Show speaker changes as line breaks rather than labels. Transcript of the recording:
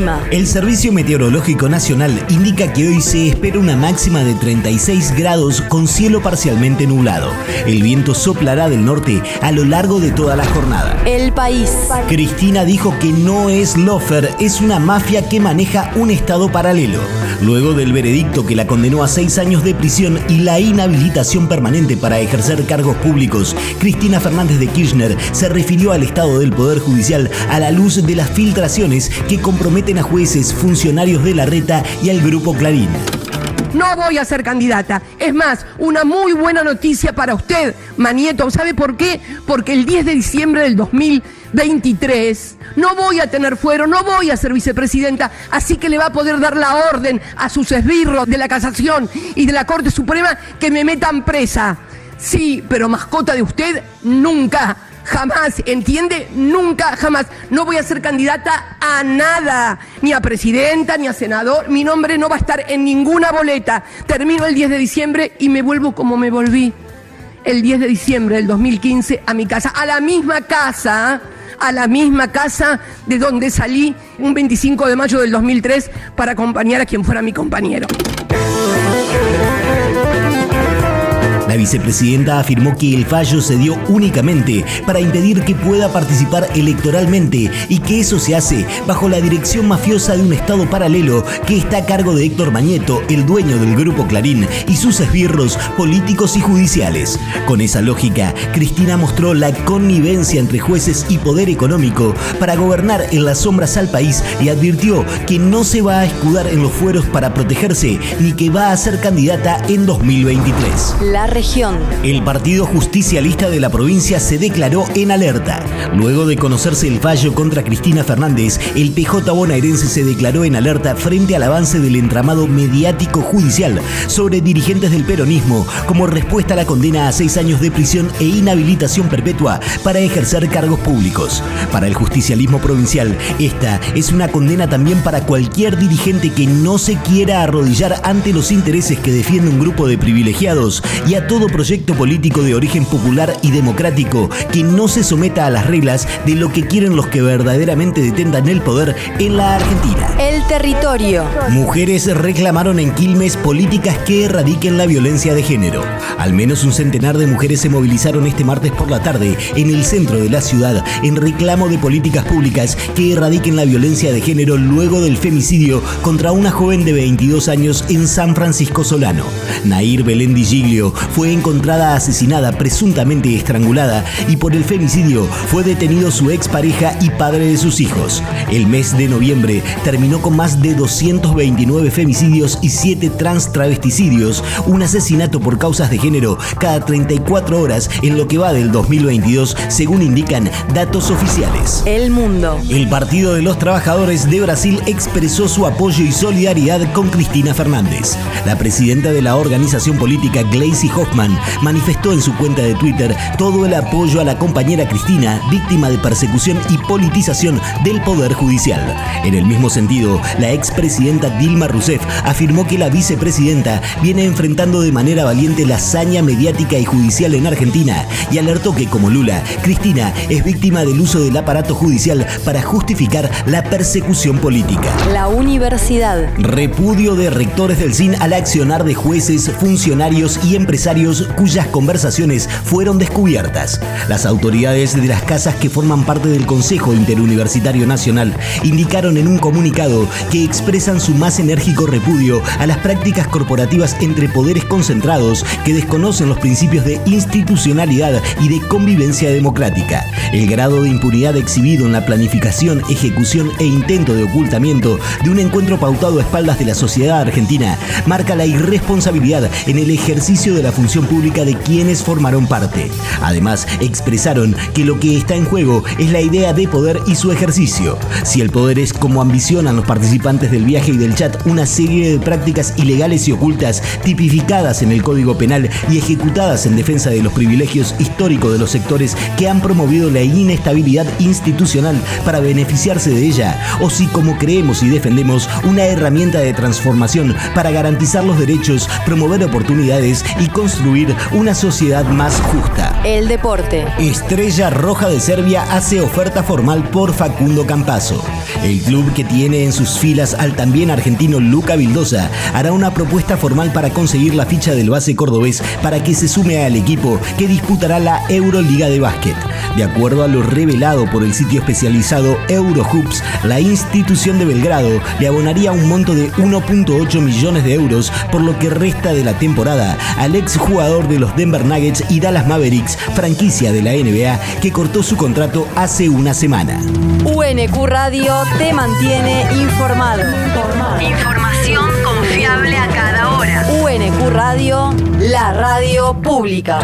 El clima.
El Servicio Meteorológico Nacional indica que hoy se espera una máxima de 36 grados con cielo parcialmente nublado. El viento soplará del norte a lo largo de toda la jornada.
El país.
Cristina dijo que no es lofer, es una mafia que maneja un estado paralelo. Luego del veredicto que la condenó a seis años de prisión y la inhabilitación permanente para ejercer cargos públicos, Cristina Fernández de Kirchner se refirió al estado del Poder Judicial a la luz de las filtraciones que comprometen a jueces, funcionarios de la reta y al Grupo Clarín.
No voy a ser candidata. Es más, una muy buena noticia para usted, Manieto. ¿Sabe por qué? Porque el 10 de diciembre del 2023 no voy a tener fuero, no voy a ser vicepresidenta, así que le va a poder dar la orden a sus esbirros de la Casación y de la Corte Suprema que me metan presa. Sí, pero mascota de usted, nunca. Jamás, ¿entiende? Nunca, jamás. No voy a ser candidata a nada, ni a presidenta, ni a senador. Mi nombre no va a estar en ninguna boleta. Termino el 10 de diciembre y me vuelvo como me volví el 10 de diciembre del 2015 a mi casa, a la misma casa, a la misma casa de donde salí un 25 de mayo del 2003 para acompañar a quien fuera mi compañero.
La vicepresidenta afirmó que el fallo se dio únicamente para impedir que pueda participar electoralmente y que eso se hace bajo la dirección mafiosa de un Estado paralelo que está a cargo de Héctor Mañeto, el dueño del Grupo Clarín, y sus esbirros políticos y judiciales. Con esa lógica, Cristina mostró la connivencia entre jueces y poder económico para gobernar en las sombras al país y advirtió que no se va a escudar en los fueros para protegerse ni que va a ser candidata en 2023.
La
El Partido Justicialista de la provincia se declaró en alerta. Luego de conocerse el fallo contra Cristina Fernández, el PJ bonaerense se declaró en alerta frente al avance del entramado mediático judicial sobre dirigentes del peronismo como respuesta a la condena a seis años de prisión e inhabilitación perpetua para ejercer cargos públicos. Para el justicialismo provincial, esta es una condena también para cualquier dirigente que no se quiera arrodillar ante los intereses que defiende un grupo de privilegiados y a todo proyecto político de origen popular y democrático que no se someta a las reglas de lo que quieren los que verdaderamente detentan el poder en la Argentina.
El territorio.
Mujeres reclamaron en Quilmes políticas que erradiquen la violencia de género. Al menos un centenar de mujeres se movilizaron este martes por la tarde en el centro de la ciudad en reclamo de políticas públicas que erradiquen la violencia de género luego del femicidio contra una joven de 22 años en San Francisco Solano. Nair Belén Di Giglio fue encontrada asesinada, presuntamente estrangulada, y por el femicidio fue detenido su expareja y padre de sus hijos. El mes de noviembre terminó con más de 229 femicidios y 7 trans travesticidios, un asesinato por causas de género cada 34 horas en lo que va del 2022, según indican datos oficiales.
El mundo.
El Partido de los Trabajadores de Brasil expresó su apoyo y solidaridad con Cristina Fernández. La presidenta de la organización política Gleisi Hoffman manifestó en su cuenta de Twitter todo el apoyo a la compañera Cristina, víctima de persecución y politización del Poder Judicial. En el mismo sentido, la expresidenta Dilma Rousseff afirmó que la vicepresidenta viene enfrentando de manera valiente la hazaña mediática y judicial en Argentina y alertó que, como Lula, Cristina es víctima del uso del aparato judicial para justificar la persecución política.
La universidad.
Repudio de rectores del CIN al accionar de jueces, funcionarios y empresarios cuyas conversaciones fueron descubiertas. Las autoridades de las casas que forman parte del Consejo Interuniversitario Nacional indicaron en un comunicado que expresan su más enérgico repudio a las prácticas corporativas entre poderes concentrados que desconocen los principios de institucionalidad y de convivencia democrática. El grado de impunidad exhibido en la planificación, ejecución e intento de ocultamiento de un encuentro pautado a espaldas de la sociedad argentina marca la irresponsabilidad en el ejercicio de la función pública de quienes formaron parte. Además, expresaron que lo que está en juego es la idea de poder y su ejercicio. Si el poder es como ambicionan los participantes del viaje y del chat una serie de prácticas ilegales y ocultas tipificadas en el Código Penal y ejecutadas en defensa de los privilegios históricos de los sectores que han promovido la inestabilidad institucional para beneficiarse de ella, o si como creemos y defendemos una herramienta de transformación para garantizar los derechos, promover oportunidades y construir construir una sociedad más justa.
El deporte.
Estrella Roja de Serbia hace oferta formal por Facundo Campazo. El club que tiene en sus filas al también argentino Luca Vildosa hará una propuesta formal para conseguir la ficha del base cordobés para que se sume al equipo que disputará la Euroliga de básquet. De acuerdo a lo revelado por el sitio especializado Eurohoops, la institución de Belgrado le abonaría un monto de 1.8 millones de euros por lo que resta de la temporada al exjugador de los Denver Nuggets y Dallas Mavericks, franquicia de la NBA, que cortó su contrato hace una semana.
UNQ Radio te mantiene informado.
Información confiable a cada hora.
UNQ Radio, la radio pública.